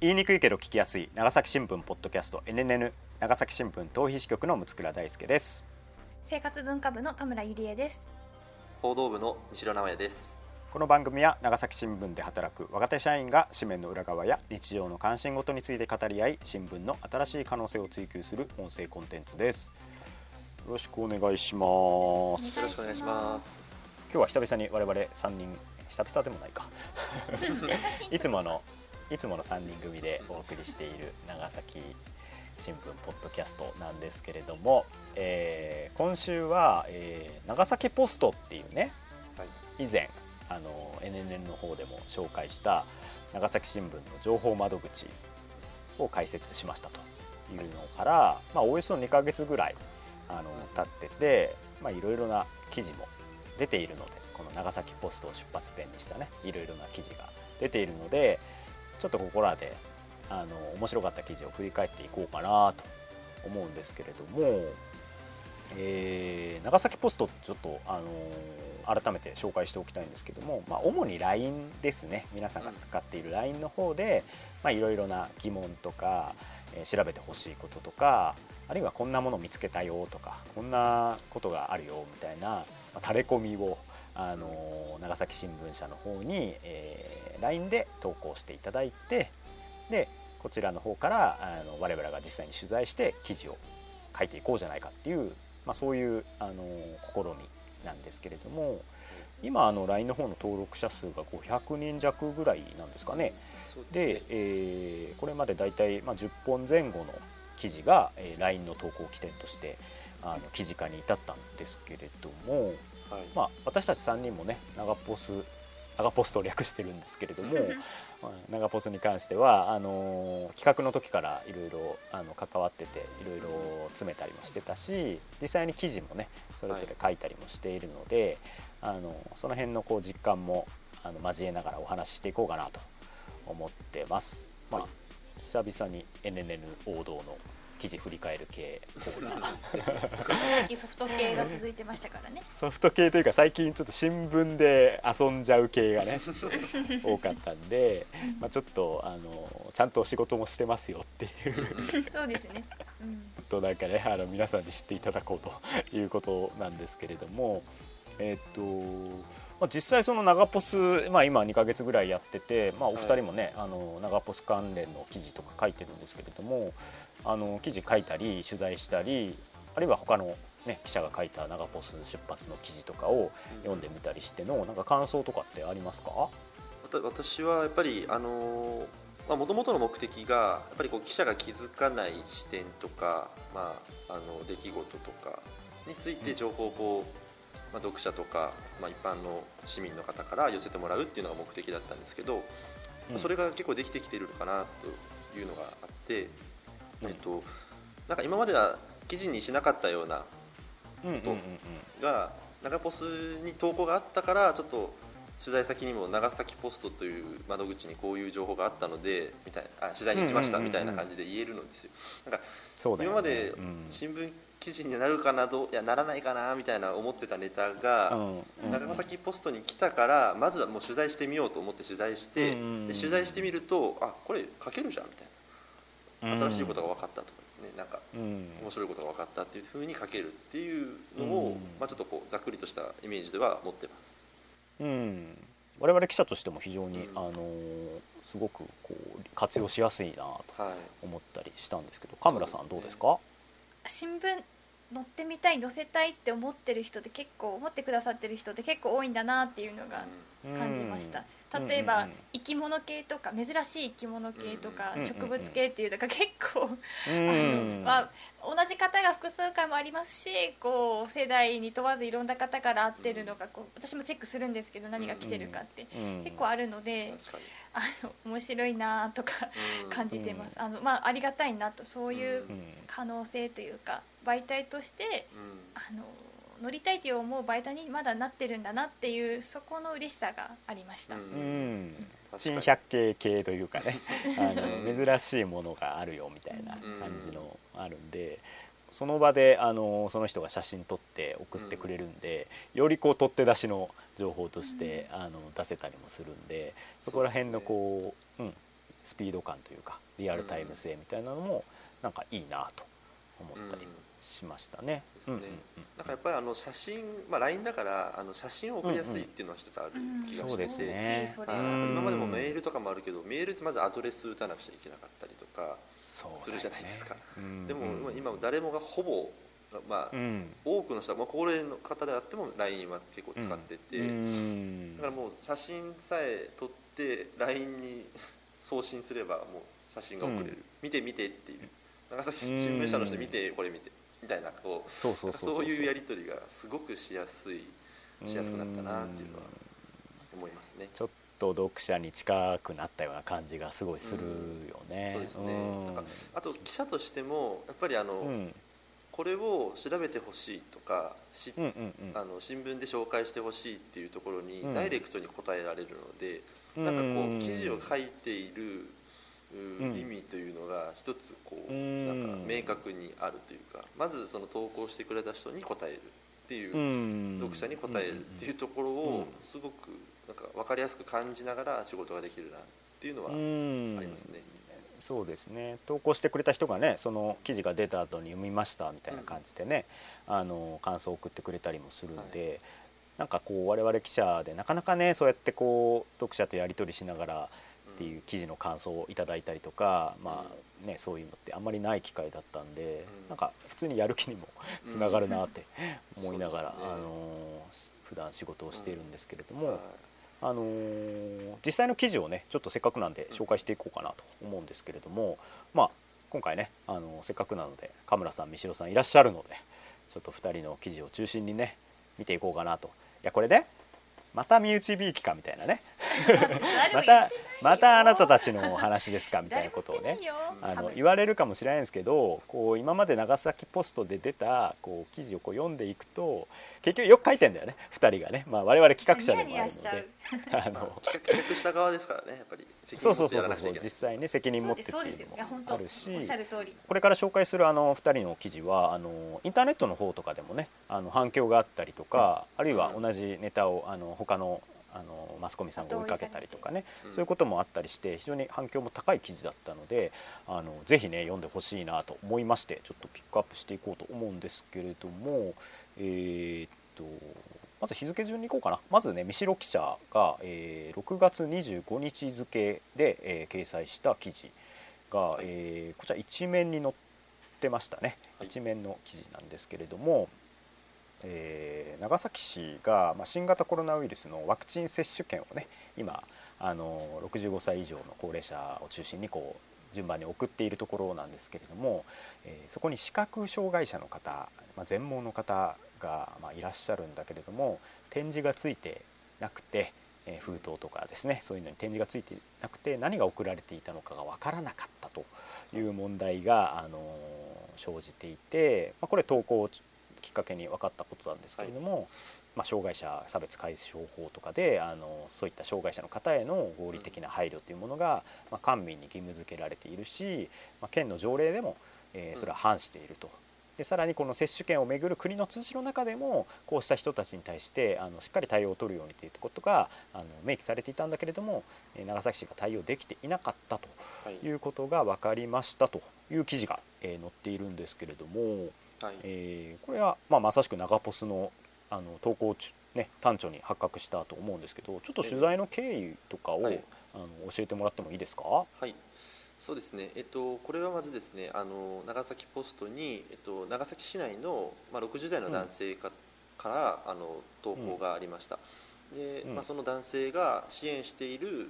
言いにくいけど聞きやすい長崎新聞ポッドキャスト NNN 長崎新聞逃避支局の六倉大輔です。生活文化部の田村ゆりえです。報道部の三城直也です。この番組は長崎新聞で働く若手社員が紙面の裏側や日常の関心事について語り合い新聞の新しい可能性を追求する音声コンテンツです。よろしくお願いします。よろしくお願いします。今日は久々に我々3人久々でもないか。いつものいつもの3人組でお送りしている長崎新聞ポッドキャストなんですけれども、えー、今週は、えー、長崎ポストっていうね、はい、以前あの NNN の方でも紹介した長崎新聞の情報窓口を開設しましたというのから、はい、まあ、およそ2か月ぐらいあの経ってて、まあ、いろいろな記事も出ているのでこの長崎ポストを出発点にしたねいろいろな記事が出ているのでちょっとここらであの面白かった記事を振り返っていこうかなと思うんですけれども、えー、長崎ポストちょっと、あの改めて紹介しておきたいんですけども、まあ、主に LINE ですね。皆さんが使っている LINE の方でいろいろな疑問とか、えー、調べてほしいこととかあるいはこんなもの見つけたよとかこんなことがあるよみたいな、まあ、垂れ込みをあの長崎新聞社の方に、えー、LINE で投稿していただいてでこちらの方からあの我々が実際に取材して記事を書いていこうじゃないかっていう、まあ、そういうあの試みなんですけれども今あの LINE の方の登録者数が500人弱ぐらいなんですかね。で、ね、えー、これまでだいたい、まあ、10本前後の記事が、えー、LINE の投稿起点としてあの記事化に至ったんですけれども、はい、まあ、私たち3人もね長ポス長ポストを略してるんですけれども 長ポスに関してはあの企画の時からいろいろ関わってていろいろ詰めたりもしてたし実際に記事もねそれぞれ書いたりもしているので、はい、あのその辺のこう実感もあの交えながらお話ししていこうかなと思ってます。まあ、久々に NNN 王道の記事振り返る系コーナー 最近ソフト系が続いてましたからねソフト系というか最近ちょっと新聞で遊んじゃう系がね 多かったんで、まあ、ちょっとあのちゃんと仕事もしてますよっていう。そうですね、うん、となんかねあの皆さんに知っていただこうということなんですけれどもえっ、とまあ、実際その長ポス、まあ、今2か月ぐらいやってて、まあ、お二人もね、はい、あの長ポス関連の記事とか書いてるんですけれどもあの記事書いたり取材したりあるいは他の、ね、記者が書いた長ポス出発の記事とかを読んでみたりしてのなんか感想とかってありますか？私はやっぱりあのもともとの目的がやっぱりこう記者が気づかない視点とか、まあ、あの出来事とかについて情報をこうまあ、読者とか、まあ、一般の市民の方から寄せてもらうっていうのが目的だったんですけど、うん、それが結構できてきているのかなというのがあって、うん、えっと、なんか今までは記事にしなかったようなことが長ポスに投稿があったからちょっと取材先にも長崎ポストという窓口にこういう情報があったのでみたいあ取材に行きましたみたいな感じで言えるのですよ。なんか今まで新聞記事になるかなどういやならないかなみたいな思ってたネタが、長崎ポストに来たからまずはもう取材してみようと思って取材して、で取材してみるとあこれ書けるじゃんみたいな。新しいことが分かったとかですね。なんか面白いことが分かったっていうふうに書けるっていうのを、まあ、ちょっとこうざっくりとしたイメージでは持ってます。うん。我々記者としても非常に、うん、あのすごくこう活用しやすいなと思ったりしたんですけど、はい、神村さんどうですか、新聞載ってみたい載せたいって思ってる人って結構思ってくださってる人って結構多いんだなっていうのが感じました、例えば生き物系とか珍しい生き物系とか植物系っていうのが結構あの、まあ、同じ方が複数回もありますしこう世代に問わずいろんな方から会ってるのがこう私もチェックするんですけど何が来てるかって結構あるのであの面白いなとか感じてます。あの、まあ、ありがたいなとそういう可能性というか媒体としてあの乗りたいという思う媒体にまだなってるんだなっていうそこの嬉しさがありました。うん。珍百景系というかね。あの珍しいものがあるよみたいな感じのあるんで、その場であのその人が写真撮って送ってくれるんで、よりこう取って出しの情報として、あの出せたりもするんでそこら辺のこう、うん、スピード感というかリアルタイム性みたいなのもなんかいいなと思ったりしましたね。ですね。なんかやっぱりあの写真、まあ LINE だからあの写真を送りやすいっていうのは一つある気がして。今までもメールとかもあるけど、メールってまずアドレス打たなくちゃいけなかったりとかするじゃないですか。ね、でも今誰もがほぼまあ、うん、多くの人は、まあ、高齢の方であっても LINE は結構使ってて、うん、だからもう写真さえ撮って LINE に送信すればもう写真が送れる、うん、見て見てっていう。長崎新聞社の人見てこれ見てみたいなこうそういうやり取りがすごくしやすいしやすくなったなっていうのは思いますね。ちょっと読者に近くなったような感じがすごいするよね。そうですね。なんかあと記者としてもやっぱりあの、これを調べてほしいとかし、うんうんうん、あの新聞で紹介してほしいっていうところにダイレクトに答えられるので、うん、なんかこう記事を書いている意味というのが一つこうなんか明確にあるというかまずその投稿してくれた人に答えるっていう読者に答えるっていうところをすごくなんか分かりやすく感じながら仕事ができるなっていうのはありますね。そうですね。投稿してくれた人がねその記事が出た後に読みましたみたいな感じでね、うん、あの感想を送ってくれたりもするんで、はい、なんかこう我々記者でなかなかねそうやってこう読者とやり取りしながらっていう記事の感想をいただいたりとか、うん、まあね、そういうのってあんまりない機会だったんで、うん、なんか普通にやる気にもつながるなって 思いながら、うんね、あの普段仕事をしているんですけれども。あのー、実際の記事をねちょっとせっかくなんで紹介していこうかなと思うんですけれども、まあ、今回ね、あのー、せっかくなのでカムラさん三代さんいらっしゃるのでちょっと2人の記事を中心にね見ていこうかなと。いやこれねまた身内びいきかみたいなね。またまたあなたたちの話ですかみたいなことをねあの言われるかもしれないんですけどこう今まで長崎ポストで出たこう記事をこう読んでいくと結局よく書いてんだよね2人がね、まあ、我々企画者でもあるので。あの企画した側ですからねやっぱり。そうそうそうそう実際ね責任持ってっていうのもあるしこれから紹介するあの2人の記事はあのインターネットの方とかでもねあの反響があったりとか、あるいは同じネタをあの他のあのマスコミさんが追いかけたりとかね、そういうこともあったりして非常に反響も高い記事だったのであのぜひね読んでほしいなと思いましてちょっとピックアップしていこうと思うんですけれどもえー、っとまず日付順にいこうかな。まずね三代記者が、えー、6月25日付で、えー、掲載した記事が、えー、こちら一面に載ってましたね、一面の記事なんですけれども、えー、長崎市が、まあ、新型コロナウイルスのワクチン接種券をね今あの65歳以上の高齢者を中心にこう順番に送っているところなんですけれども、えー、そこに視覚障害者の方、まあ、全盲の方が、まあ、いらっしゃるんだけれども展示がついてなくて、えー、封筒とかですねそういうのに展示がついてなくて何が送られていたのかが分からなかったという問題が、あの生じていて、まあ、これ投稿きっかけに分かったことなんですけれども、はい、まあ、障害者差別解消法とかであのそういった障害者の方への合理的な配慮というものが、まあ、官民に義務付けられているし、まあ、県の条例でも、えー、それは反していると。でさらにこの接種券をめぐる国の通知の中でもこうした人たちに対してあのしっかり対応を取るようにということがあの明記されていたんだけれども長崎市が対応できていなかったということが分かりましたという記事が、えー、載っているんですけれども。はい、えー、これは、まあ、まさしく長ポスのあの投稿、ね、端緒に発覚したと思うんですけどちょっと取材の経緯とかを、はい、あの教えてもらってもいいですか？はい。そうですね、えっと、これはまずですねあの長崎ポストに、えっと、長崎市内の、まあ、60代の男性か,、から、あの投稿がありました、うん、で、まあ、その男性が支援している、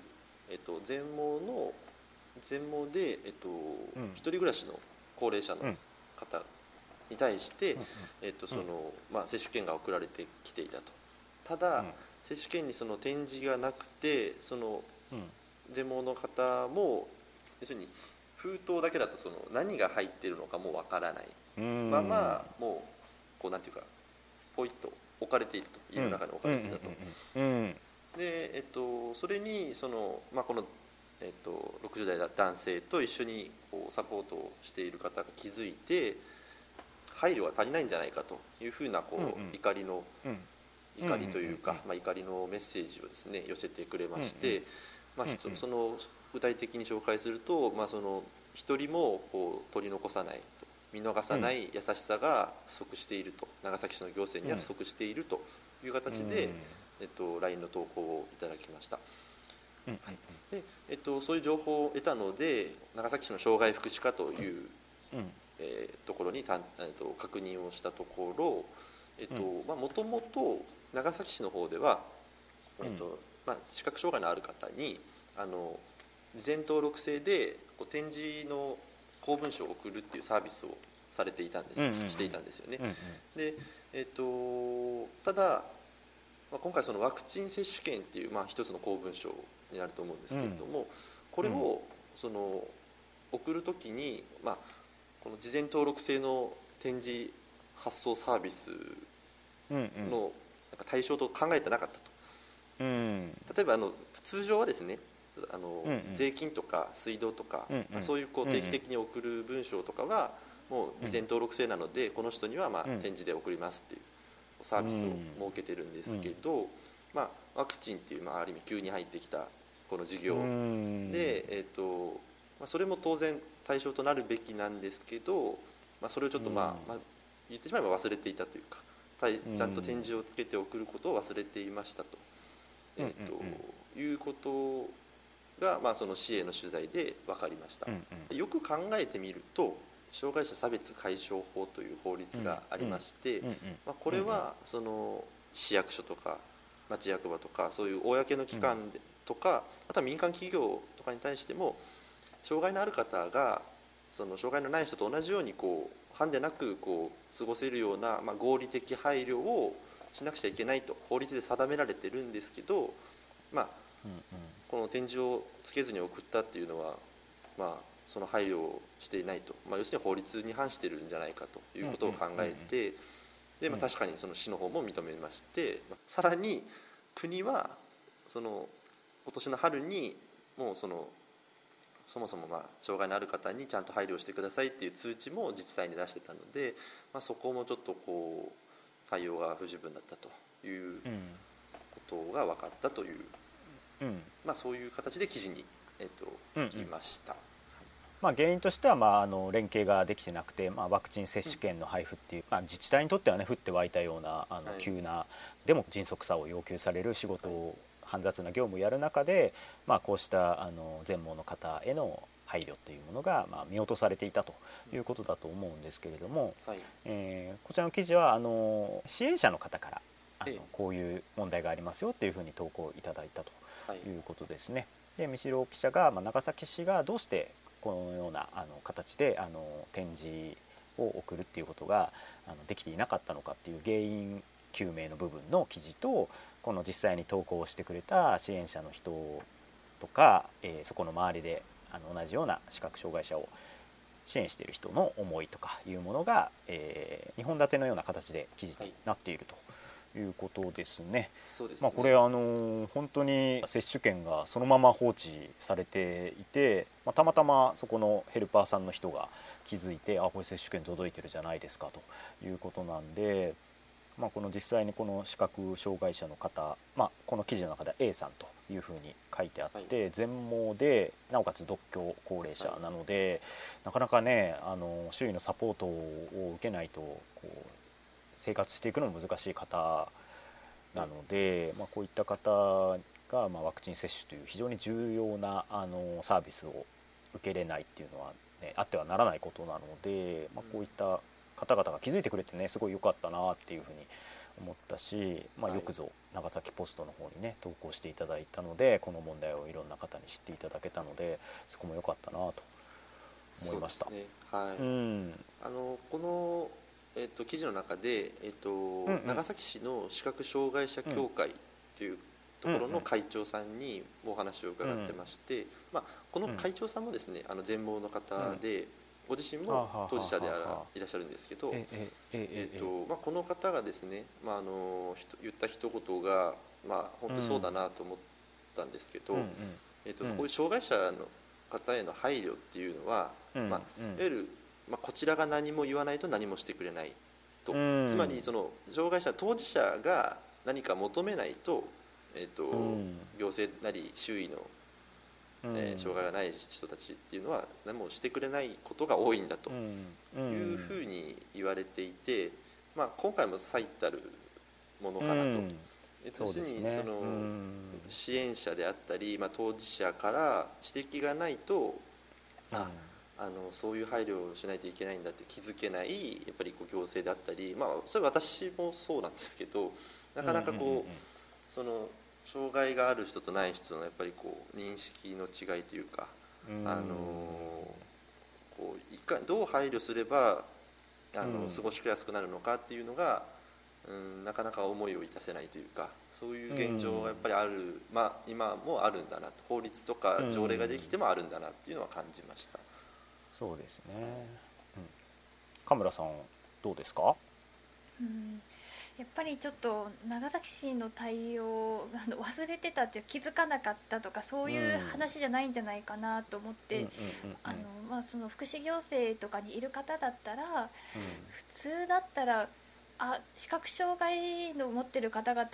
えっと、全盲の全盲で、えっとうん、一人暮らしの高齢者の方に対して、えっとそのまあ、接種券が送られてきていたと。ただ、接種券にその展示がなくてそのデモの方も要するに封筒だけだとその何が入っているのかもわからない。ままもうこうなんていうかポイッと置かれていたと家の中に置かれていたと。で、えっと、それにその、まあ、この、えっと、60代男性と一緒にこうサポートをしている方が気づいて配慮が足りないんじゃないかというふうなこう、うんうん、怒りの、うん、怒りというか、まあ、怒りのメッセージをですね寄せてくれまして、うんうん、まあ、その具体的に紹介すると、まあ、その一人もこう取り残さないと見逃さない優しさが不足していると、長崎市の行政には不足しているという形で、えっと、LINE の投稿をいただきました。はい、でえっと、そういう情報を得たので長崎市の障害福祉課という、うん、えー、ところにた、えっと、確認をしたところもともと長崎市の方では、えっとまあ、視覚障害のある方にあの事前登録制でこう展示の公文書を送るっていうサービスをされていたんです、うんうん、していたんですよね。うんうん、で、えっと、ただ、まあ、今回そのワクチン接種券っていう、まあ、一つの公文書になると思うんですけれども、うん、これをその送る時に、まあ、この事前登録制の展示発送サービスのなんか対象と考えてなかったと。うん、例えばあの通常はですねあの、うんうん、税金とか水道とか、うんうん、そういうこう定期的に送る文章とかはもう事前登録制なので、この人にはまあ展示で送りますっていうサービスを設けてるんですけど、まあ、ワクチンっていう、まあ、ある意味急に入ってきたこの事業で、えーとまあ、それも当然対象となるべきなんですけど、まあ、それをちょっと、まあまあ、言ってしまえば忘れていたというかちゃんと展示をつけて送ることを忘れていましたと,、えーということが、まあ、その市への取材で分かりました。よく考えてみると障害者差別解消法という法律がありまして、まあ、これはその市役所とか町役場とかそういう公の機関で、とかあとは民間企業とかに対しても障害のある方がその障害のない人と同じようにこうハンデなくこう過ごせるような、まあ、合理的配慮をしなくちゃいけないと法律で定められてるんですけど、まあ、うんうん、この展示をつけずに送ったっていうのは、まあ、その配慮をしていないと、まあ、要するに法律に反してるんじゃないかということを考えて、でまあ、確かにその市の方も認めまして、さらに国はその今年の春にもうそのそもそもまあ障害のある方にちゃんと配慮してくださいっていう通知も自治体に出してたので、まあ、そこもちょっとこう対応が不十分だったということが分かったという、うん、まあ、そういう形で記事に、えっと、書きました。うんうんまあ、原因としてはまああの連携ができてなくて、まあ、ワクチン接種券の配布っていう、まあ、自治体にとってはね降って湧いたようなあの急な、でも迅速さを要求される仕事を煩雑な業務をやる中で、まあ、こうしたあの全盲の方への配慮というものが、まあ、見落とされていたということだと思うんですけれども、はい、えー、こちらの記事はあの支援者の方からあの、こういう問題がありますよというふうに投稿いただいたとい。うことですね。で三代記者が、まあ、長崎市がどうしてこのようなあの形であの展示を送るっていうことがあのできていなかったのかっていう原因究明の部分の記事とこの実際に投稿してくれた支援者の人とか、えー、そこの周りであの同じような視覚障害者を支援している人の思いとかいうものが、えー、2本立てのような形で記事になっていると。いうことですね。すねまあ、これあの本当に接種券がそのまま放置されていて、まあ、たまたまそこのヘルパーさんの人が気づいてあこれ接種券届いてるじゃないですかということなんで、まあ、この実際にこの視覚障害者の方、まあ、この記事の中で A さんというふうに書いてあって、はい、全盲でなおかつ独居高齢者なので、はい、なかなかねあの周囲のサポートを受けないとこう生活していくのも難しい方なので、まあ、こういった方が、まあ、ワクチン接種という非常に重要なあのサービスを受けれないっていうのは、ね、あってはならないことなので、まあ、こういった方々が気づいてくれてねすごい良かったなっていうふうに思ったし、まあ、よくぞ長崎ポストの方にね投稿していただいたのでこの問題をいろんな方に知っていただけたのでそこも良かったなと思いました。ね、はい、うん、あのこのえっと、記事の中で、えっと、うんうん、長崎市の視覚障害者協会というところの会長さんにお話を伺ってまして、まあ、この会長さんもですねあの全盲の方で、ご自身も当事者であらいらっしゃるんですけど、えっとまあ、この方がですね、まあ、あの言った一言が、まあ、本当そうだなと思ったんですけど、えっと、こういう障害者の方への配慮っていうのは、まあ、いわゆる、まあ、こちらが何も言わないと何もしてくれないと、つまりその障害者当事者が何か求めないと,、えっと行政なり周囲のえー、障害がない人たちっていうのは何もしてくれないことが多いんだと。いうふうに言われていて、まあ、今回も最たるものかなと。要するにその支援者であったり、まあ、当事者から指摘がないとああのそういう配慮をしないといけないんだって気づけないやっぱりこう行政であったり、まあ、それは私もそうなんですけどなかなかこうその障害がある人とない人のやっぱりこう認識の違いというか、あのこういかどう配慮すればあの、過ごしやすくなるのかっていうのが、うん、なかなか思いを致せないというかそういう現状がやっぱりある、まあ、今もあるんだなと法律とか条例ができてもあるんだなっていうのは感じました。そうですね、うん、神村さんどうですか、うんやっぱりちょっと長崎市の対応あの忘れてたっていう気づかなかったとかそういう話じゃないんじゃないかなと思って、あのまあその福祉行政とかにいる方だったら、うん、普通だったらあ視覚障害の持ってる方々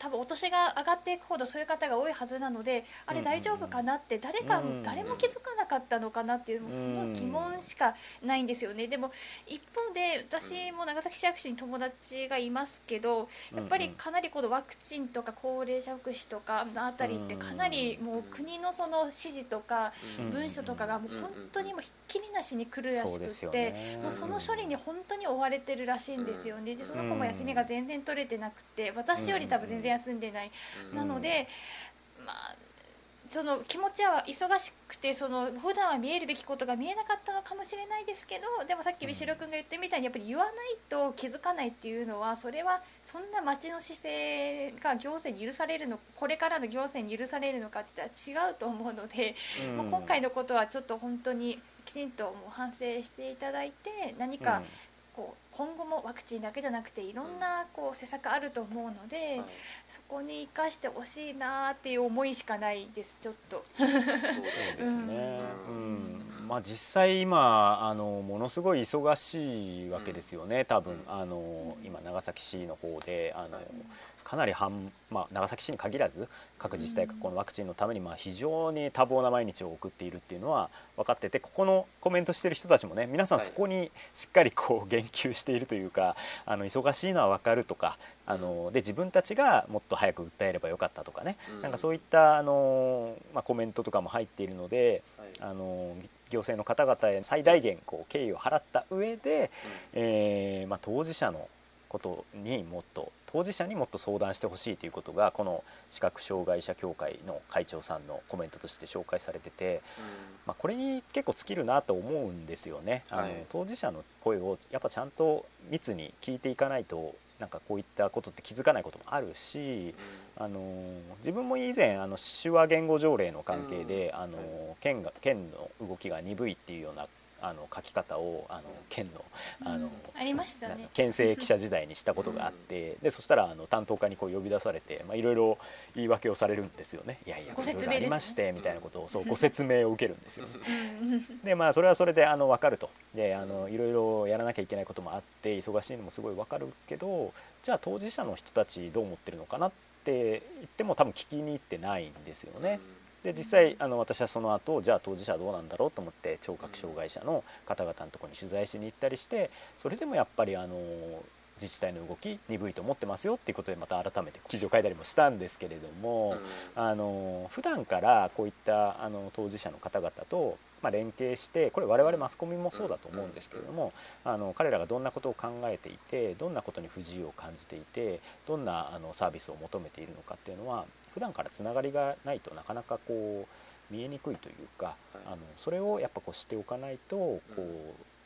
多分お年が上がっていくほどそういう方が多いはずなのであれ大丈夫かなって誰か、誰も気づかなかったのかなっていうその疑問しかないんですよね。でも一方で私も長崎市役所に友達がいますけどやっぱりかなりこのワクチンとか高齢者福祉とかのあたりってかなりもう国のその指示とか文書とかがもう本当にもうひっきりなしに来るらしくってもうその処理に本当に追われてるらしいんですよね。でその子も休みが全然取れてなくて私より多分全然休んでない、なのでまあその気持ちは忙しくてその普段は見えるべきことが見えなかったのかもしれないですけどでもさっきビシロ君が言ったみたいにやっぱり言わないと気づかないっていうのはそれはそんな町の姿勢が行政に許されるのこれからの行政に許されるのかって言ったら違うと思うので、うん、今回のことはちょっと本当にきちんともう反省していただいて何かこう今後もワクチンだけじゃなくていろんなこう施策あると思うので、そこに生かしてほしいなっていう思いしかないですちょっと。そうですね、うん、まあ、実際今あのものすごい忙しいわけですよね多分。あの今長崎市の方であのかなり半、まあ、長崎市に限らず各自治体がこのワクチンのためにまあ非常に多忙な毎日を送っているっていうのは分かっててここのコメントしてる人たちもね皆さんそこにしっかりこう言及しているというかあの忙しいのは分かるとかあので自分たちがもっと早く訴えればよかったとかね、なんかそういったあの、まあ、コメントとかも入っているので、あの行政の方々へ最大限こう敬意を払った上で、えーまあ、当事者のことにもっと当事者にもっと相談してほしいということがこの視覚障害者協会の会長さんのコメントとして紹介されてて、まあ、これに結構尽きるなと思うんですよね。あの、当事者の声をやっぱちゃんと密に聞いていかないとなんかこういったことって気づかないこともあるし、あの自分も以前あの手話言語条例の関係で、あの県が県の動きが鈍いっていうようなあの書き方をあの県のあの、ありましたね。県政記者時代にしたことがあって、でそしたらあの担当課にこう呼び出されて、まあ、いろいろ言い訳をされるんですよね。いやいやご説明ありましてみたいなことをそうご説明を受けるんですよ。でまあそれはそれであの分かると。であのいろいろやらなきゃいけないこともあって忙しいのもすごい分かるけどじゃあ当事者の人たちどう思ってるのかなって言っても多分聞きに行ってないんですよね。で実際あの私はその後じゃあ当事者はどうなんだろうと思って聴覚障害者の方々のところに取材しに行ったりしてそれでもやっぱりあの自治体の動き鈍いと思ってますよっていうことでまた改めて記事を書いたりもしたんですけれども、うん、あの普段からこういったあの当事者の方々と、まあ、連携してこれ我々マスコミもそうだと思うんですけれども、あの彼らがどんなことを考えていてどんなことに不自由を感じていてどんなあのサービスを求めているのかっていうのは普段からつながりがないとなかなかこう見えにくいというか、あのそれをやっぱこう知っておかないとこう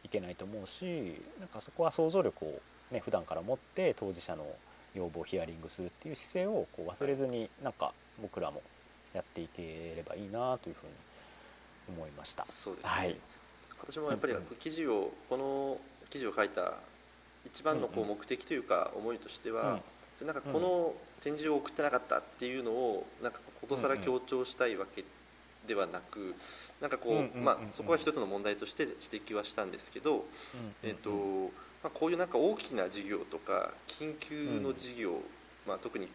いけないと思うしなんかそこは想像力をね普段から持って当事者の要望をヒアリングするっていう姿勢をこう忘れずになんか僕らもやっていければいいなというふうに思いました。そうですね、はい、私もやっぱり記事を、この記事を書いた一番のこう目的というか思いとしては、なんかこの展示を送ってなかったっていうのをなんかことさら強調したいわけではなくなんかこうまあそこは一つの問題として指摘はしたんですけどえっとまあこういうなんか大きな事業とか緊急の事業まあ特に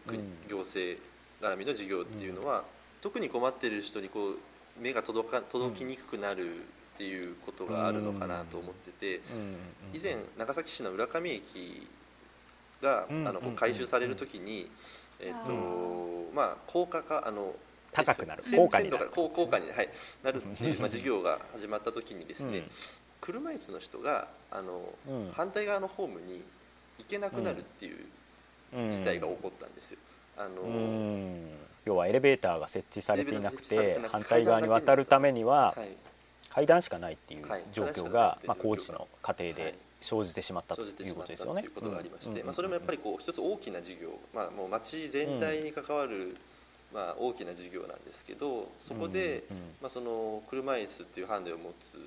行政絡みの事業っていうのは特に困っている人にこう目が届か届きにくくなるっていうことがあるのかなと思ってて、以前長崎市の浦上駅が、あの改修される時に、えっ、とまあ高架化あの高くなる。高架になる高架に、はい、なるっていう、まあ、事業が始まった時にですね、車椅子の人があの、反対側のホームに行けなくなるっていう事態が起こったんですよ。あの要はエレベーターが設置されていなくて反対側に渡るためには階段しかないっていう状況が、まあ、工事の過程で生じてしまったということですよね。ということがありまして、まあ、それもやっぱりこう一つ大きな事業、まあ、もう町全体に関わる、まあ、大きな事業なんですけどそこで、まあ、その車椅子っていうハンデを持つ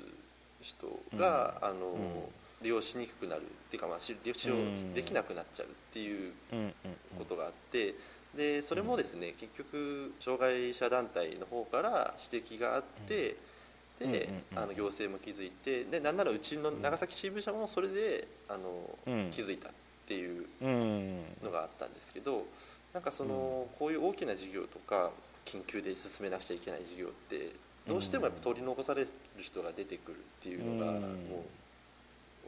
人が、あの利用しにくくなるっていうか、まあ、利用できなくなっちゃうっていうことがあってでそれもですね結局障害者団体の方から指摘があって。で、あの行政も気づいてでなんならうちの長崎新聞社もそれであの、気づいたっていうのがあったんですけどなんかその、こういう大きな事業とか緊急で進めなくちゃいけない事業ってどうしてもやっぱ取り残される人が出てくるっていうのが、も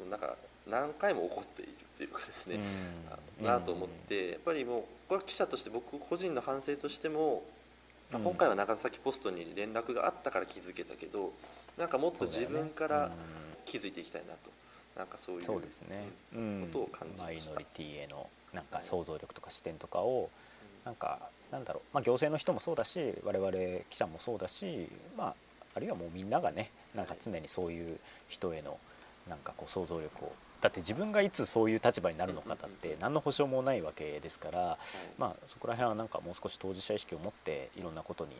うなんか何回も起こっているっていうかですね、なと思ってやっぱりもうこれは記者として僕個人の反省としてもまあ、今回は長崎ポストに連絡があったから気づけたけどなんかもっと自分から気づいていきたいなと。なんかそういうそうですね、うん、ことを感じました、マイノリティへのなんか想像力とか視点とかを、なんかなんだろう、まあ、行政の人もそうだし我々記者もそうだし、まあ、あるいはもうみんながねなんか常にそういう人へのなんかこう想像力をだって自分がいつそういう立場になるのかだって何の保証もないわけですから、まあ、そこら辺はなんかもう少し当事者意識を持っていろんなことに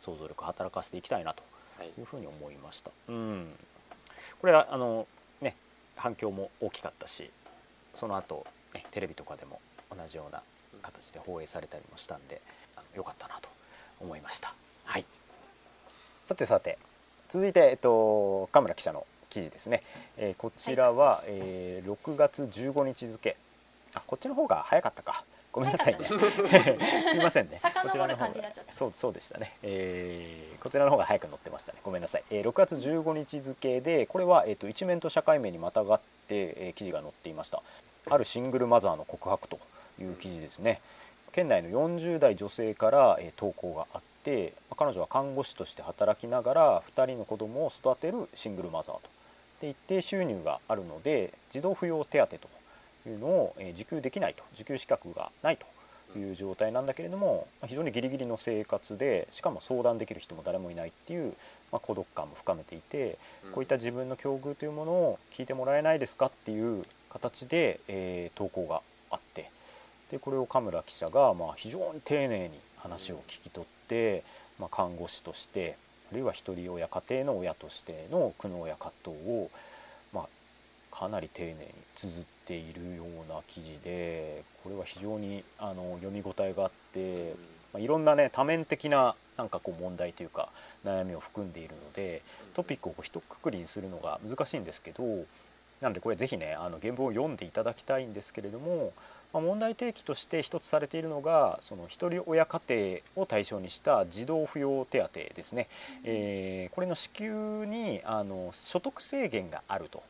想像力を働かせていきたいなとい。うふうに思いました。うん、これはあの、ね、反響も大きかったしその後、ねテレビとかでも同じような形で放映されたりもしたんであのよかったなと思いました。はい、さてさて続いて、えっと、神村記者の記事ですね、えー、こちらは、はい、えー、6月15日付。あこっちの方が早かったか。ごめんなさいね。すみませんね。こちらの方が。そうそうでしたね、えー、こちらの方が早く載ってましたね。ごめんなさい、えー、6月15日付でこれは、えーと、一面と社会面にまたがって、えー、記事が載っていました。あるシングルマザーの告白という記事ですね。県内の40代女性から、えー、投稿があって彼女は看護師として働きながら2人の子供を育てるシングルマザーとで一定収入があるので児童扶養手当というのを受給できないと受給資格がないという状態なんだけれども非常にギリギリの生活でしかも相談できる人も誰もいないっていう、まあ、孤独感も深めていてこういった自分の境遇というものを聞いてもらえないですかっていう形で、えー、投稿があってでこれを神村記者がまあ非常に丁寧に話を聞き取って、まあ、看護師としてあるいは一人親家庭の親としての苦悩や葛藤を、まあ、かなり丁寧に綴っているような記事でこれは非常にあの読み応えがあって、まあ、いろんなね多面的ななんかこう問題というか悩みを含んでいるのでトピックを一括りにするのが難しいんですけどなのでこれ是非ねあの原文を読んでいただきたいんですけれどもまあ、問題提起として一つされているのがその一人親家庭を対象にした児童扶養手当ですね、えー、これの支給にあの所得制限があると。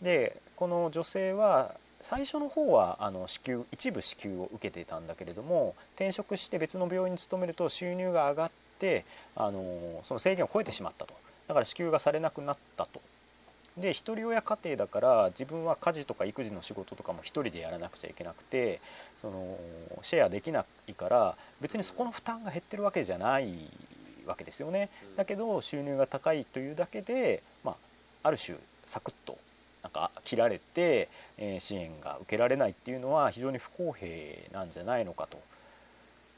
でこの女性は最初の方はあの支給一部支給を受けていたんだけれども転職して別の病院に勤めると収入が上がってあのその制限を超えてしまったと。だから支給がされなくなったとで一人親家庭だから自分は家事とか育児の仕事とかも一人でやらなくちゃいけなくてそのシェアできないから別にそこの負担が減ってるわけじゃないわけですよね。だけど収入が高いというだけで、まあ、ある種サクッとなんか切られて、えー、支援が受けられないっていうのは非常に不公平なんじゃないのかと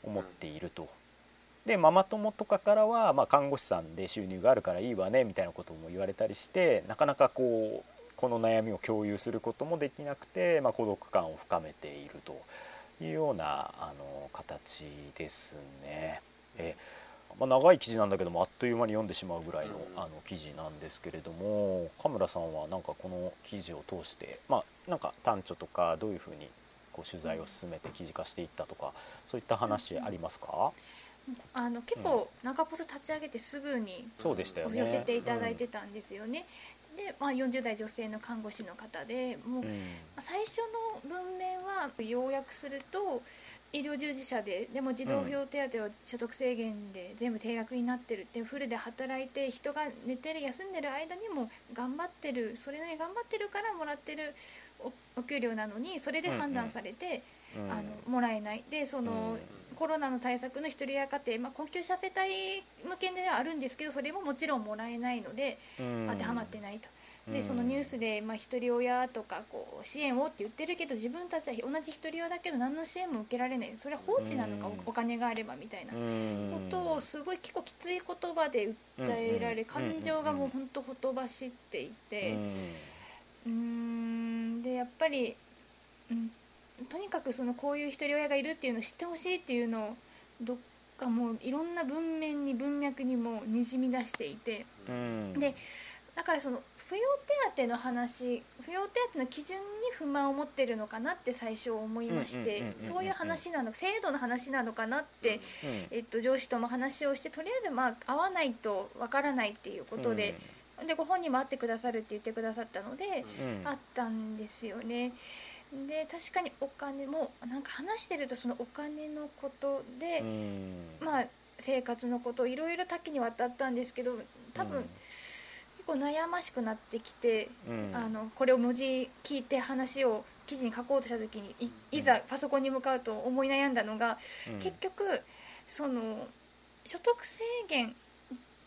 思っているとでママ友とかからは、まあ、看護師さんで収入があるからいいわねみたいなことも言われたりしてなかなかこうこの悩みを共有することもできなくて、まあ、孤独感を深めているというようなあの形ですね。えまあ、長い記事なんだけどもあっという間に読んでしまうぐらいのあの記事なんですけれども神村さんはなんかこの記事を通してまあなんか短調とかどういうふうにこう取材を進めて記事化していったとかそういった話ありますか、あの結構中ポス立ち上げてすぐにそうでしたよね。寄せていただいてたんですよね。で、まあ、40代女性の看護師の方でもう、うん。最初の文面は要約すると医療従事者ででも児童扶養手当は所得制限で全部定額になってるってフルで働いて人が寝てる休んでる間にも頑張ってるそれなりに頑張ってるからもらってるおお給料なのにそれで判断されて、うんあのもらえない。でその、コロナの対策の一人親家庭、まあ、困窮者世帯向けではあるんですけどそれももちろんもらえないのでうん。当てはまってないと。でうん。そのニュースで、まあ、一人親とかこう支援をって言ってるけど自分たちは同じ一人親だけど何の支援も受けられない。それは放置なのか、うん。おお金があればみたいな。うん。ことをすごい結構きつい言葉で訴えられ、うん感情がもう本当ほとばしっていて。うーん。でやっぱり、うん、とにかくそのこういう一人親がいるっていうのを知ってほしいっていうのをどっかもういろんな文面に文脈にもにじみ出していて。うん。でだからその扶養手当の話扶養手当の基準に不満を持ってるのかなって最初思いましてうんうんうんうんうんそういう話なの制度の話なのかなって、うんえっと、上司とも話をしてとりあえずまあ合わないとわからないっていうことで。でご本人も会ってくださるって言ってくださったので、うん。あったんですよね。で確かにお金もなんか話してるとそのお金のことで、うん。まあ生活のこといろいろ多岐にわたったんですけど多分、結構悩ましくなってきて、うん。あのこれを文字聞いて話を記事に書こうとした時にいいざパソコンに向かうと思い悩んだのが、うん。結局その所得制限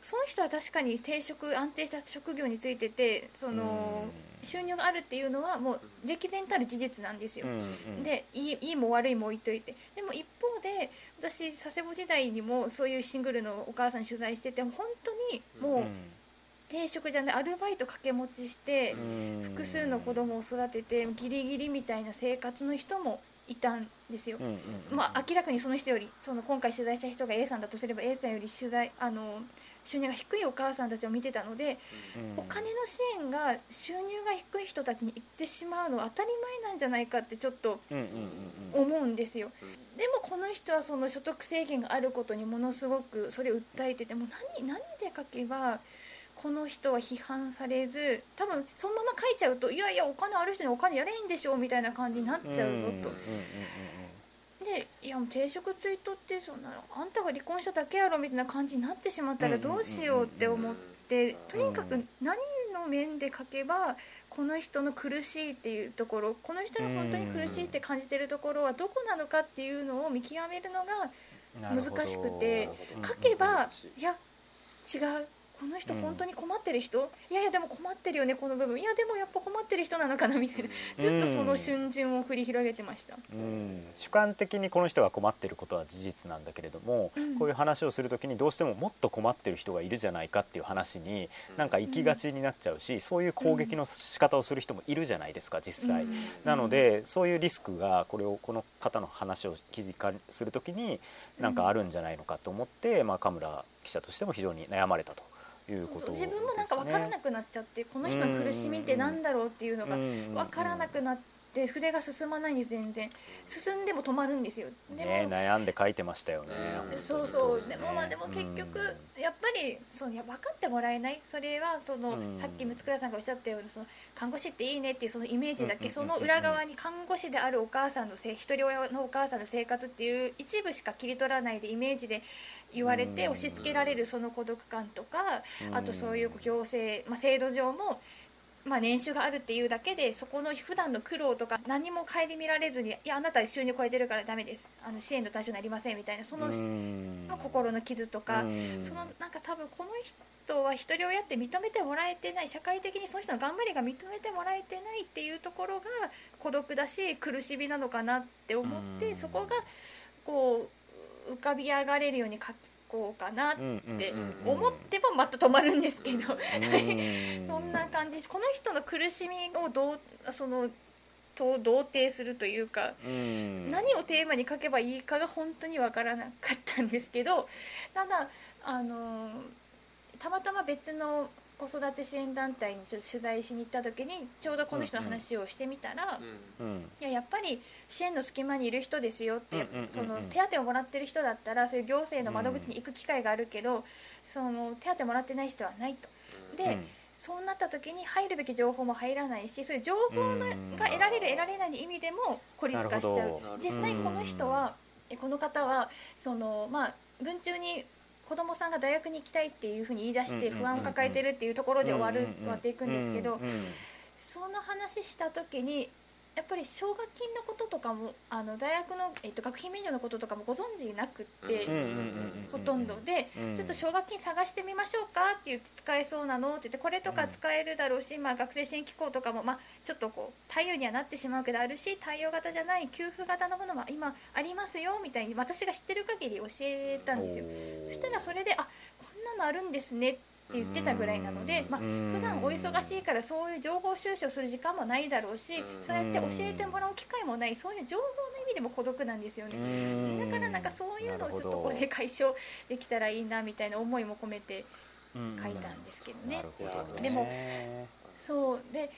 その人は確かに定職安定した職業についててその、うん収入があるっていうのはもう歴然たる事実なんですよ、うんうん。でいいいいも悪いも置いといて。でも一方で私佐世保時代にもそういうシングルのお母さんに取材してて本当にもう定職じゃないアルバイト掛け持ちしてうん。複数の子供を育ててギリギリみたいな生活の人もいたんですよ。まあ、明らかにその人よりその今回取材した人が A さんだとすれば A さんより取材あの収入が低いお母さんたちを見てたので、うん。お金の支援が収入が低い人たちに行ってしまうのは当たり前なんじゃないかってちょっと思うんですよ、でもこの人はその所得制限があることにものすごくそれを訴えてても何何で書けばこの人は批判されず多分そのまま書いちゃうといやいやお金ある人にお金やれんでしょみたいな感じになっちゃうぞと。でいやもう定職ついとってそんなあんたが離婚しただけやろみたいな感じになってしまったらどうしようって思ってとにかく何の面で書けばこの人の苦しいっていうところこの人が本当に苦しいって感じてるところはどこなのかっていうのを見極めるのが難しくてうん書けばいや違うこの人うん。本当に困ってる人、いやいやでも困ってるよねこの部分。いやでもやっぱ困ってる人なのかな？みたいな。ずっとその瞬順を繰り広げてました。うん。主観的にこの人が困ってることは事実なんだけれども、うん。こういう話をする時にどうしてももっと困ってる人がいるじゃないかっていう話になんか行きがちになっちゃうし、そういう攻撃の仕方をする人もいるじゃないですか実際。うん。なのでそういうリスクがこれをこの方の話を記事化する時になんかあるんじゃないのかと思って、まあ、神村記者としても非常に悩まれたということね。自分もなんか分からなくなっちゃってこの人の苦しみってなんだろうっていうのが分分からなくなって筆が進まないんです全然。進んでも止まるんですよ。でも、ね、悩んで書いてましたよね。うん。そうそう。でもまあでも結局うん。やっぱりそういや分かってもらえない。それはそのうん。さっき六倉さんがおっしゃったようにその看護師っていいねっていうそのイメージだけその裏側に看護師であるお母さんのせい一人親のお母さんの生活っていう一部しか切り取らないでイメージで言われてうん押し付けられるその孤独感とかうん。あとそういう行政、まあ、制度上も、まあ、年収があるっていうだけでそこの普段の苦労とか何も顧みられずにいやあなた収入超えてるからダメです。あの支援の対象になりませんみたいなその、心の傷とか、うん。そのなんか多分この人は一人親って認めてもらえてない社会的にその人の頑張りが認めてもらえてないっていうところが孤独だし苦しみなのかなって思って、うん。そこがこう浮かび上がれるように書こうかなって思ってもまた止まるんですけど、うん。そんな感じ。この人の苦しみをどうそのと同定するというか。うん。何をテーマに書けばいいかが本当にわからなかったんですけど。ただあのたまたま別の子育て支援団体にちょっと取材しに行った時にちょうどこの人の話をしてみたら、うん。いややっぱり支援の隙間にいる人ですよって、うんうんうんうん。その手当をもらってる人だったらそういう行政の窓口に行く機会があるけど、その手当もらってない人はないと。で、そうなった時に入るべき情報も入らないしそういう情報のうんが得られる得られないの意味でも孤立化しちゃう。実際この人はえこの方はそのまあ文中に子供さんが大学に行きたいっていうふうに言い出して不安を抱えてるっていうところで終わる終わっていくんですけどその話した時にやっぱり奨学金のこととかもあの大学の、えっと、学費免除のこととかもご存知なくって、ほとんどで、うんちょっと奨学金探してみましょうかって言って使えそうなのって言ってこれとか使えるだろうし、まあ、学生支援機構とかも、まあ、ちょっとこう対応にはなってしまうけどあるし対応型じゃない給付型のものは今ありますよみたいに私が知ってる限り教えたんですよ。そしたらそれであこんなのあるんですねって言ってたぐらいなので、まあ、普段お忙しいからそういう情報収集する時間もないだろうしうん。そうやって教えてもらう機会もないそういう情報の意味でも孤独なんですよね。だからなんかそういうのをちょっとここで解消できたらいいなみたいな思いも込めて書いたんですけどね。どねでもそう。で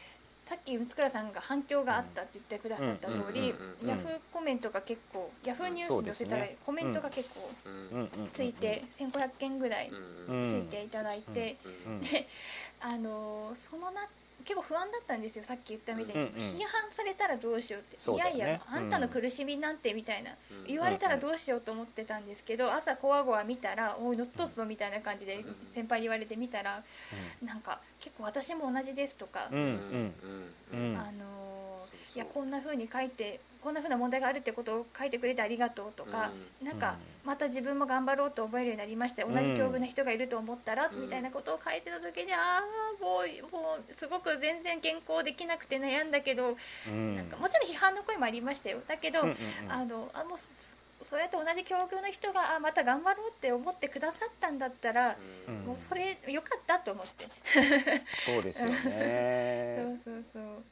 さっき三倉さんが反響があったって言ってくださった通りヤフーコメントが結構ヤフーニュースに寄せたらコメントが結構ついて1500件ぐらいついていただいてあのそのな結構不安だったんですよさっき言ったみたいに、うんうん批判されたらどうしようって。ね。いやいやあんたの苦しみなんてみたいな、うん。言われたらどうしようと思ってたんですけど朝こわごわ見たら「おい乗っとつぞ」みたいな感じでうん。先輩に言われてみたらなんか結構私も同じですとか、うんうんうん。あのーそうそう。いやこんな風に書いてこんな風な問題があるってことを書いてくれてありがとうとか、なんかまた自分も頑張ろうと思えるようになりまして同じ境遇な人がいると思ったら、うん。みたいなことを書いてた時にああもうもうすごく全然原稿できなくて悩んだけど、うん。なんかもちろん批判の声もありましたよ。だけど、うんうんうん。あのあもうそそうやって同じ境遇の人があまた頑張ろうって思ってくださったんだったら、うん。もうそれよかったと思って、そうですよ そねうそうそう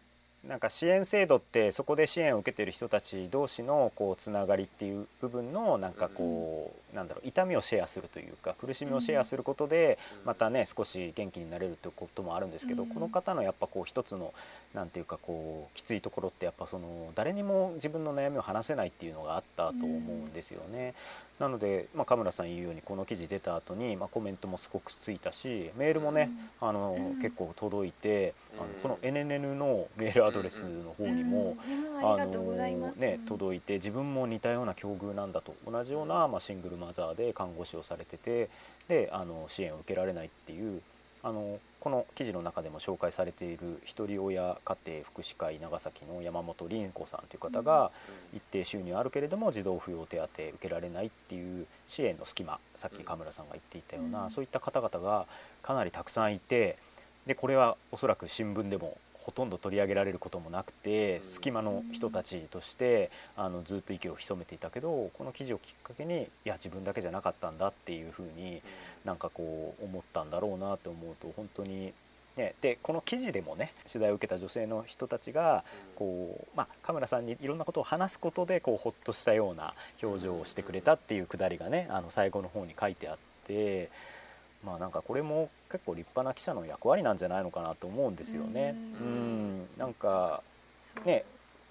なんか支援制度ってそこで支援を受けている人たち同士のこうつながりっていう部分のなんかこう、なんだろう痛みをシェアするというか苦しみをシェアすることでまたね少し元気になれるということもあるんですけど、うん。この方のやっぱこう一つのなんていうかこうきついところってやっぱその誰にも自分の悩みを話せないっていうのがあったと思うんですよね。なので、まあ、神村さん言うようにこの記事出た後にまあコメントもすごくついたしメールもね、あのうん。結構届いて、あのうん。この NNN のメールアドレスの方にも、ありがとうございます、ねうん届いて自分も似たような境遇なんだと同じような、まあ、シングルマザーで看護師をされててであの支援を受けられないっていうあのこの記事の中でも紹介されているひとり親家庭福祉会長崎の山本凛子さんという方が一定収入あるけれども児童扶養手当受けられないっていう支援の隙間さっき神村さんが言っていたような、うん。そういった方々がかなりたくさんいてでこれはおそらく新聞でもほとんど取り上げられることもなくてうん隙間の人たちとしてあのずっと息を潜めていたけどこの記事をきっかけにいや自分だけじゃなかったんだっていうふうになんかこう思ったんだろうなって思うと本当に。ね、でこの記事でもね取材を受けた女性の人たちがこう、まあ、カメラさんにいろんなことを話すことでこうほっとしたような表情をしてくれたっていうくだりがねあの最後の方に書いてあってまあなんかこれも結構立派な記者の役割なんじゃないのかなと思うんですよね。ううん。んなんかね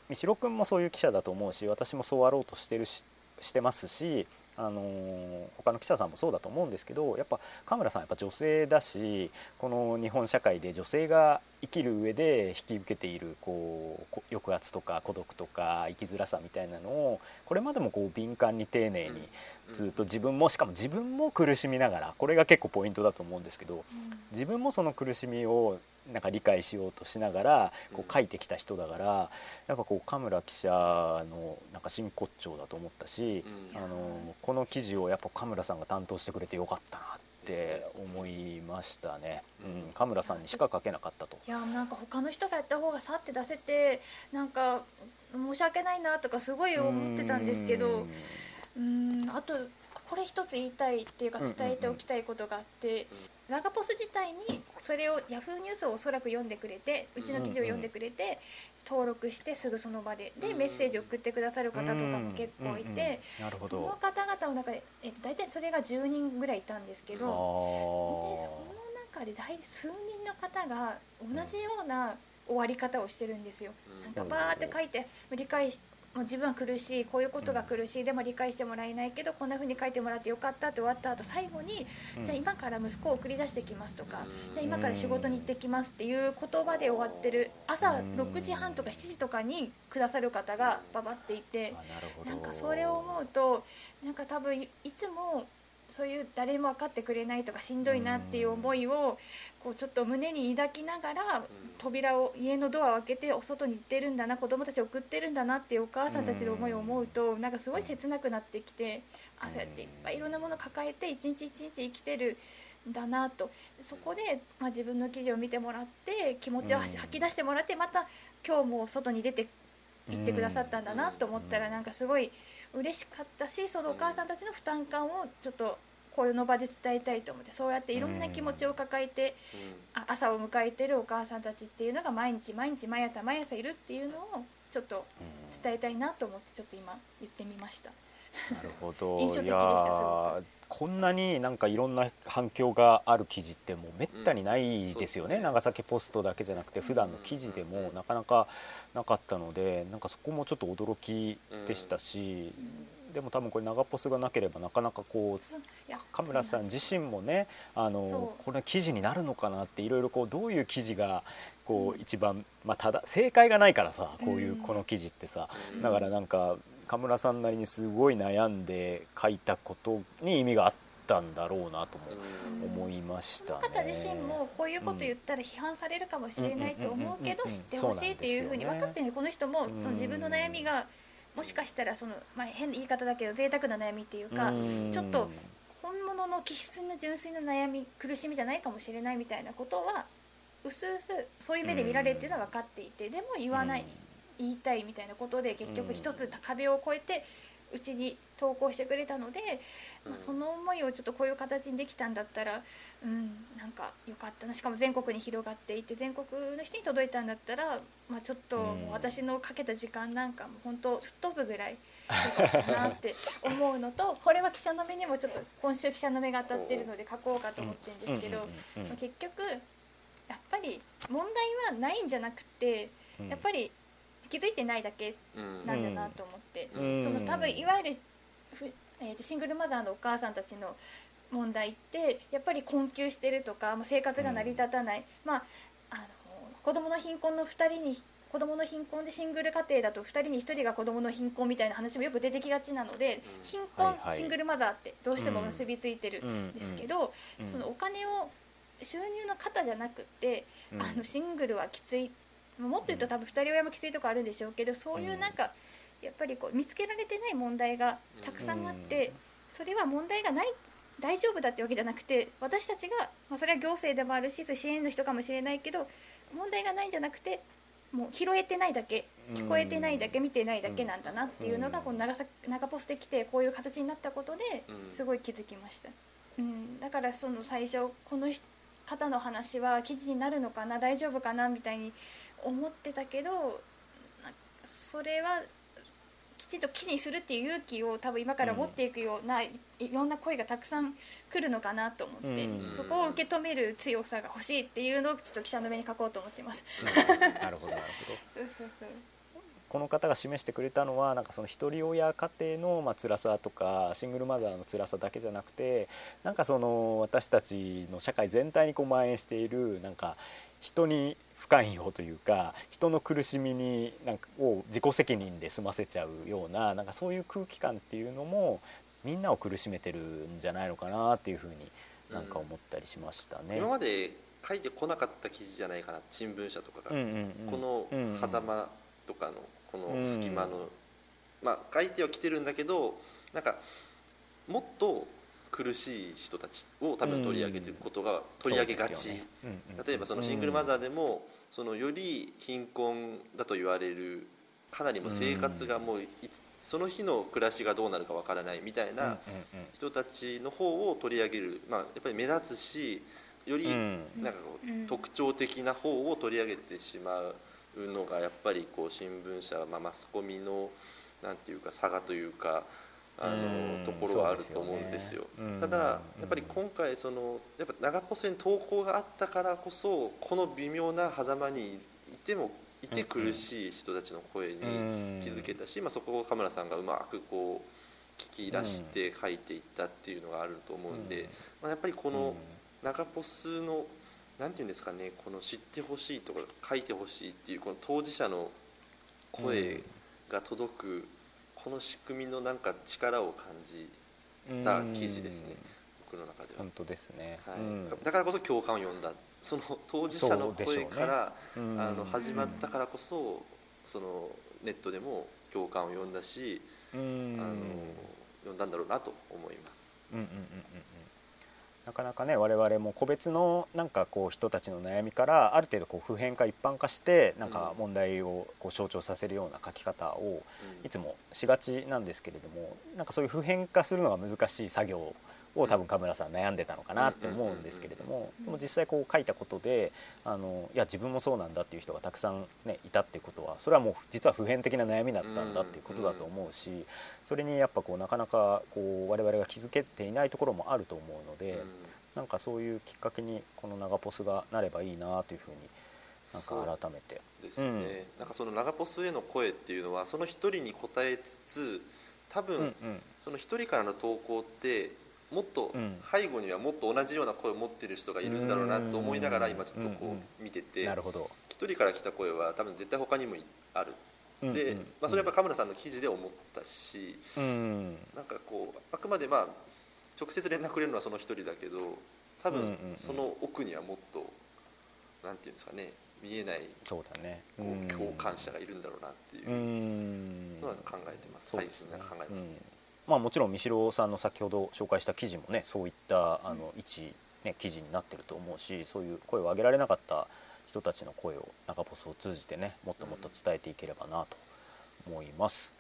三代君もそういう記者だと思うし私もそうあろうとしてるししてますし、あのー他の記者さんもそうだと思うんですけどやっぱ神村さんやっぱ女性だしこの日本社会で女性が生きる上で引き受けているこうこ抑圧とか孤独とか生きづらさみたいなのをこれまでもこう敏感に丁寧にずっと自分もしかも自分も苦しみながらこれが結構ポイントだと思うんですけどうん。自分もその苦しみをなんか理解しようとしながらこう書いてきた人だからやっぱこう神村記者のなんか真骨頂だと思ったし、あのこの記事をやっぱ神村さんが担当してくれてよかったなって思いましたね、うん、神村さんにしか書けなかったと。いやなんか他の人がやった方がさって出せてなんか申し訳ないなとかすごい思ってたんですけどうんあとこれ一つ言いたいっていうか伝えておきたいことがあって、ラガポス自体にそれをヤフーニュースをおそらく読んでくれてうちの記事を読んでくれて、登録してすぐその場ででうんメッセージを送ってくださる方とかも結構いて、そのど方々の中で、えっと、大体それが10人ぐらいいたんですけど。でその中で大数人の方が同じような終わり方をしてるんですよ。なんかバーって書いて理解しもう自分は苦しいこういうことが苦しいでも理解してもらえないけどこんな風に書いてもらってよかったって終わった後最後に、じゃあ今から息子を送り出してきますとか、じゃあ今から仕事に行ってきますっていう言葉で終わってる朝6時半とか7時とかにくださる方がばばっていてなんかそれを思うとなんか多分いつもそういう誰も分かってくれないとかしんどいなっていう思いをこうちょっと胸に抱きながら扉を家のドアを開けてお外に行ってるんだな子供たちを送ってるんだなっていうお母さんたちの思いを思うとなんかすごい切なくなってきてあそうやっていっぱいいろんなものを抱えて一日一日生きてるんだなと。そこで、まあ、自分の記事を見てもらって気持ちを吐き出してもらってまた今日も外に出て行ってくださったんだなと思ったらなんかすごい嬉しかったしそのお母さんたちの負担感をちょっとこの場で伝えたいと思ってそうやっていろんな気持ちを抱えて、うん、朝を迎えてるお母さんたちっていうのが毎日毎日毎朝毎朝いるっていうのをちょっと伝えたいなと思ってちょっと今言ってみました。なるほど。印象的でしたこんなになんかいろんな反響がある記事ってもうめったにないですよね。うんね、長崎ポストだけじゃなくて普段の記事でもなかなかなかったのでなんかそこもちょっと驚きでしたし、でも多分これ長ポスがなければなかなかこうカ村さん自身もねあのこれ記事になるのかなっていろいろこうどういう記事がこう一番、まあ、ただ正解がないからさこういうこの記事ってさだからなんかカ村さんなりにすごい悩んで書いたことに意味があったんだろうなとも思いました、ね、方自身もこういうこと言ったら批判されるかもしれないと思うけど知ってほしいっていうふうに分かってるこの人もその自分の悩みがもしかしたらその、まあ、変な言い方だけど贅沢な悩みっていうかちょっと本物の気質の純粋な悩み苦しみじゃないかもしれないみたいなことはうすうすそういう目で見られるっていうのは分かっていてでも言わない言いたいみたいなことで結局一つ壁を越えてうちに投稿してくれたので、まあ、その思いをちょっとこういう形にできたんだったらうんなんか良かったな。しかも全国に広がっていて全国の人に届いたんだったら、まあ、ちょっと私のかけた時間なんかも本当吹っ飛ぶぐらい良かったなって思うのと これは記者の目にもちょっと今週記者の目が当たってるので書こうかと思ってるんですけど、まあ、結局やっぱり問題はないんじゃなくてやっぱり気づいてないだけなんだなと思って、その多分いわゆるえー、とシングルマザーのお母さんたちの問題ってやっぱり困窮してるとか、まあ、生活が成り立たない、うん、まあ、あの子供の貧困の2人に子供の貧困でシングル家庭だと2人に1人が子供の貧困みたいな話もよく出てきがちなので、貧困、はいはい、シングルマザーってどうしても結びついてるんですけど、そのお金を収入の方じゃなくて、あのシングルはきついもっと言うと多分2人親もきついとこあるんでしょうけどそういうなんか、やっぱりこう見つけられてない問題がたくさんあって、それは問題がない大丈夫だってわけじゃなくて私たちが、まあ、それは行政でもあるしそ支援の人かもしれないけど問題がないんじゃなくてもう拾えてないだけ聞こえてないだけ見てないだけなんだなっていうのがこの長崎長ポスで来てこういう形になったことですごい気づきました、うん、だからその最初この方の話は記事になるのかな大丈夫かなみたいに思ってたけどそれはきちんと記事にするっていう勇気を多分今から持っていくような、うん、いろんな声がたくさん来るのかなと思って、うん、そこを受け止める強さが欲しいっていうのをちょっと記者の目に書こうと思ってます。うん、なるほどなるほど。そうそうそう。この方が示してくれたのはなんかその一人親家庭のまあ辛さとかシングルマザーの辛さだけじゃなくてなんかその私たちの社会全体にこう蔓延しているなんか人に不寛容というか人の苦しみになんかを自己責任で済ませちゃうようななんかそういう空気感っていうのもみんなを苦しめてるんじゃないのかなっていうふうになんか思ったりしましたね。うん、今まで書いてこなかった記事じゃないかな新聞社とかが、うんうんうん、この狭間とかのこの隙間の、うん、まあ書いてはきてるんだけどなんかもっと苦しい人たちを多分取り上げていくことが取り上げがち、ね。例えばそのシングルマザーでもそのより貧困だと言われるかなりも生活がもうその日の暮らしがどうなるかわからないみたいな人たちの方を取り上げる、まあ、やっぱり目立つしよりなんか特徴的な方を取り上げてしまうのがやっぱりこう新聞社、まあ、マスコミのなんていうか差がというかあのところはあると思うんですよ。ただやっぱり今回そのやっぱ長ポスに投稿があったからこそこの微妙な狭間にいてもいて苦しい人たちの声に気づけたし、まあ、そこをカメラさんがうまくこう聞き出して書いていったっていうのがあると思うんで、まあ、やっぱりこの長ポスの何て言うんですかねこの知ってほしいとか書いてほしいっていうこの当事者の声が届くこの仕組みのなんか力を感じた記事ですね。僕の中では。本当ですね、はい、うん、だからこそ共感を呼んだ。その当事者の声から、ね、あの始まったからこそそのネットでも共感を呼んだしあの呼んだんだろうなと思います。うんうんうんうんなかなかね我々も個別のなんかこう人たちの悩みからある程度こう普遍化一般化してなんか問題をこう象徴させるような書き方をいつもしがちなんですけれどもなんかそういう普遍化するのが難しい作業を多分カムラさん悩んでたのかなって思うんですけれどもでも実際こう書いたことであのいや自分もそうなんだっていう人がたくさん、ね、いたっていうことはそれはもう実は普遍的な悩みだったんだっていうことだと思うしそれにやっぱこうなかなかこう我々が気づけていないところもあると思うのでなんかそういうきっかけにこの長ポスがなればいいなというふうになんか改めて。ですね、うん、なんかその長ポスへの声っていうのはその一人に答えつつ多分、その一人からの投稿ってもっと背後にはもっと同じような声を持ってる人がいるんだろうなと思いながら今ちょっとこう見てて。一人から来た声は多分絶対他にもある。で、まあ、それはやっぱカムラさんの記事で思ったし、なんかこうあくまでまあ直接連絡くれるのはその一人だけど多分その奥にはもっとなんていうんですかね見えないそうだね。こう共感者がいるんだろうなっていうのは考えてます。最近なんか考えますね。まあ、もちろん三代さんの先ほど紹介した記事もねそういったあの一、ね、記事になってると思うしそういう声を上げられなかった人たちの声を中ポスを通じてねもっともっと伝えていければなと思います。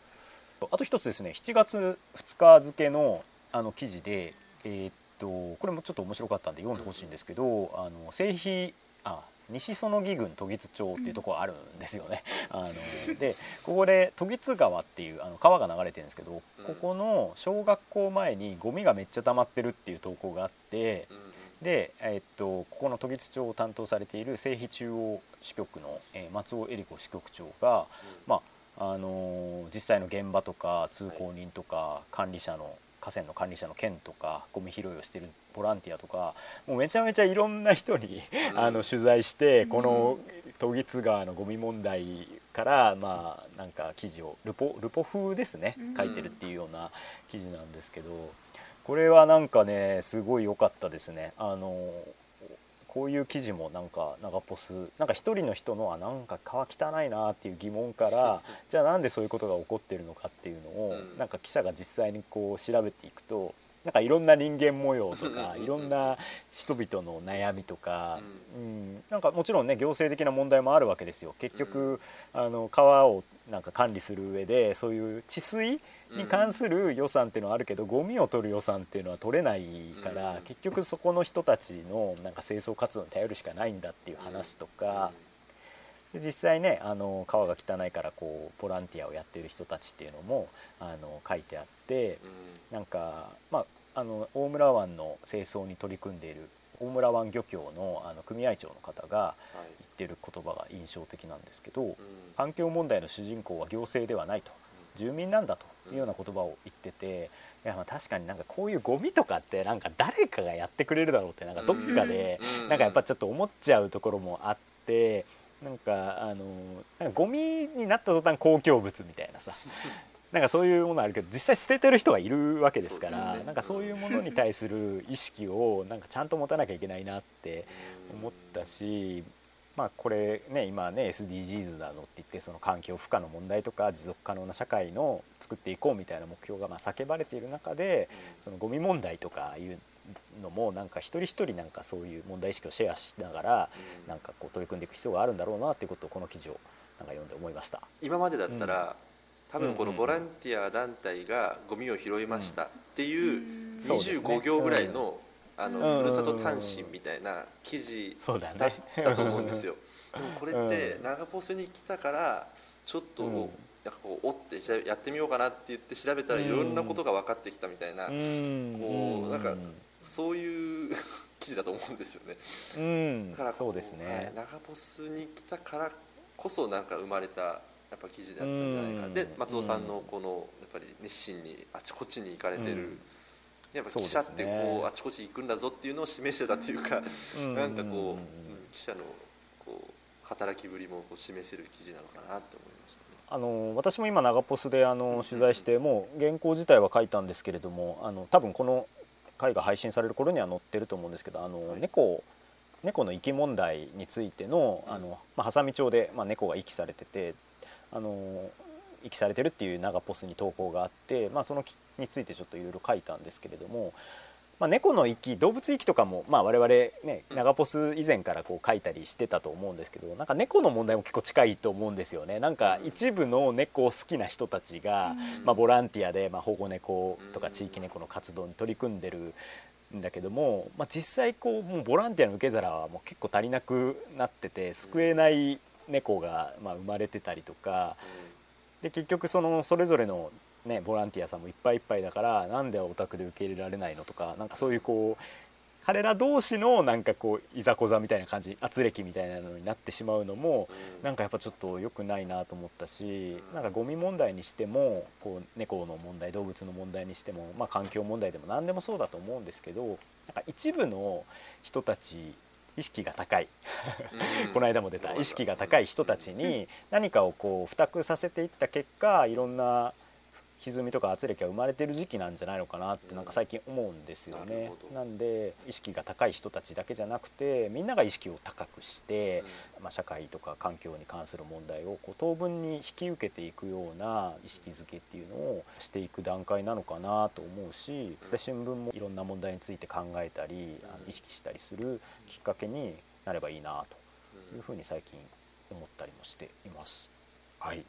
あと一つですね7月2日付のあの記事で、えー、っとこれもちょっと面白かったんで読んでほしいんですけどあの製品あ西園木郡渡月町っていうところあるんですよね。あのでここで渡月川っていうあの川が流れてるんですけどここの小学校前にゴミがめっちゃ溜まってるっていう投稿があって。で、えー、っとここの渡月町を担当されている西肥中央支局の、えー、松尾恵里子支局長が、まああのー、実際の現場とか通行人とか管理者の河川の管理者の県とかゴミ拾いをしてるボランティアとかもうめちゃめちゃいろんな人にあの取材してこの渡月川のゴミ問題からまあなんか記事をルポルポ風ですね書いてるっていうような記事なんですけどこれはなんかねすごい良かったですね。あのこういう記事もなんか長ポスなんか一人の人のあなんか川汚いなっていう疑問からじゃあなんでそういうことが起こってるのかっていうのを、うん、なんか記者が実際にこう調べていくとなんかいろんな人間模様とかいろんな人々の悩みとか、うん、なんかもちろんね行政的な問題もあるわけですよ。結局、あの川をなんか管理する上でそういう治水に関する予算っていうのはあるけど、ゴミを取る予算っていうのは取れないから、結局そこの人たちのなんか清掃活動に頼るしかないんだっていう話とか、で実際ねあの川が汚いからこうボランティアをやってる人たちっていうのもあの書いてあって、なんかまああの大村湾の清掃に取り組んでいる大村湾漁協のあの組合長の方が言ってる言葉が印象的なんですけど、環境問題の主人公は行政ではないと。住民なんだというような言葉を言ってていやまあ確かになんかこういうゴミとかってなんか誰かがやってくれるだろうってなんかどっかでなんかやっぱちょっと思っちゃうところもあってなんかあのなんかゴミになった途端公共物みたいなさなんかそういうものあるけど実際捨ててる人がいるわけですから、ね、なんかそういうものに対する意識をなんかちゃんと持たなきゃいけないなって思ったしまあ、これね今ね SDGs なのって言ってその環境負荷の問題とか持続可能な社会の作っていこうみたいな目標がまあ叫ばれている中でそのゴミ問題とかいうのもなんか一人一人なんかそういう問題意識をシェアしながらなんかこう取り組んでいく必要があるんだろうなっていうことをこの記事をなんか読んで思いました。今までだったら、多分このボランティア団体がゴミを拾いましたっていう25行ぐらいのあのふるさと単身みたいな記事だったと思うんですよ。でもこれって長ポスに来たからちょっとなんかこうおってやってみようかなって言って調べたらいろんなことが分かってきたみたいな、うん。こうなんかそういう記事だと思うんですよね。うん。だからこそうですね、はい長ボスに来たからこそなんか生まれたやっぱ記事だったんじゃないか、うん。で松尾さんのこのやっぱり熱心にあちこちに行かれてる、うん。やっぱ記者ってこうあちこち行くんだぞっていうのを示してたというか、うん。なんかこう、記者のこう働きぶりもこう示せる記事なのかなって思いましたね。あの私も今長ポスであの取材してもう原稿自体は書いたんですけれどもあの多分この回が配信される頃には載ってると思うんですけどあの、はい。猫猫の遺棄問題についてのうん。あの、まあ、波佐見町で、まあ、猫が遺棄されててあの遺棄されてるっていう長ポスに投稿があって、まあ、そのきについてちょっといろいろ書いたんですけれども、まあ、猫の遺棄動物遺棄とかも、まあ、我々ねうん長ポス以前からこう書いたりしてたと思うんですけどなんか猫の問題も結構近いと思うんですよね。なんか一部の猫を好きな人たちが、うん。まあ、ボランティアで、まあ、保護猫とかうん地域猫の活動に取り組んでるんだけども、まあ、実際こうもうボランティアの受け皿はもう結構足りなくなってて救えない猫がまあ生まれてたりとかで結局そのそれぞれの、ね、ボランティアさんもいっぱいいっぱいだからなんでお宅で受け入れられないのとかなんかそういうこう彼ら同士のなんかこういざこざみたいな感じ圧力みたいなのになってしまうのもうん。なんかやっぱちょっと良くないなと思ったしなんかゴミ問題にしてもこう猫の問題動物の問題にしても、まあ、環境問題でも何でもそうだと思うんですけどなんか一部の人たち意識が高い。うん。この間も出た。意識が高い人たちに何かをこう付託させていった結果いろんな歪みとか圧力が生まれてる時期なんじゃないのかなってなんか最近思うんですよね。ほ。ど。なんで意識が高い人たちだけじゃなくてみんなが意識を高くして、まあ、社会とか環境に関する問題をこう当分に引き受けていくような意識づけっていうのをしていく段階なのかなと思うしで新聞もいろんな問題について考えたりあの意識したりするきっかけになればいいなというふうに最近思ったりもしています。はい、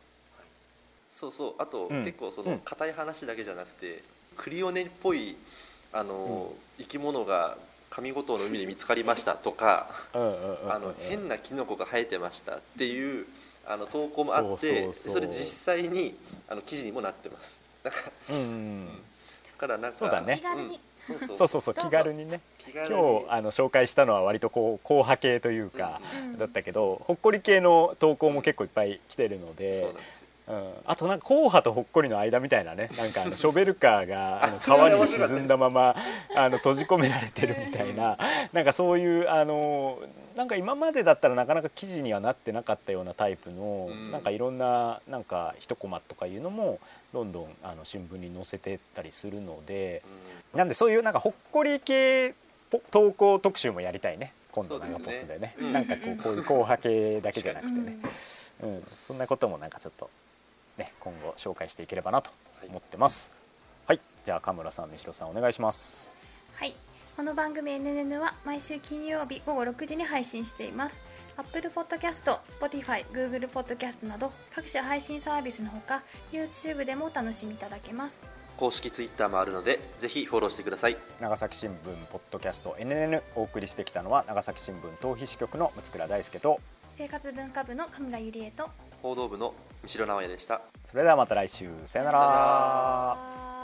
そうそう。あと、うん。結構そうん。の硬い話だけじゃなくてクリオネっぽいあの、生き物が上五島の海で見つかりましたとかあの変なキノコが生えてましたっていうあの投稿もあってそうそうそう。れ実際にあの記事にもなってます。だからうんうん。だからなんかそうだね。気軽に。うん。そうそうそう。気軽にね。今日あの紹介したのは割とこう硬派系というか、うんだったけどほっこり系の投稿も結構いっぱい来てるので、そうなん。あとなんか硬派とほっこりの間みたいなね。なんかあの ショベルカーがあの川に沈んだままあの閉じ込められてるみたいな。なんかそういうあのなんか今までだったらなかなか記事にはなってなかったようなタイプの、うん。なんかいろんななんか一コマとかいうのもどんどんあの新聞に載せてったりするので。なんでそういうなんかほっこり系ぽ投稿特集もやりたいね。今度そうですね。長ポスでね。うん。なんかこうこういう硬派系だけじゃなくてね、うん、そんなこともなんかちょっとね今後紹介していければなと思ってます。はい、じゃあ神村さん三代さんお願いします。はい。この番組 NNN は毎週金曜日午後6時に配信しています。Apple Podcast、Spotify、Google Podcast など各種配信サービスのほか YouTube でもお楽しみいただけます。公式ツイッターもあるのでぜひフォローしてください。長崎新聞ポッドキャスト NNN お送りしてきたのは長崎新聞逃避支局の六倉大輔と生活文化部の神村ゆりえと報道部の三代直哉でした。それではまた来週。さよなら。さよなら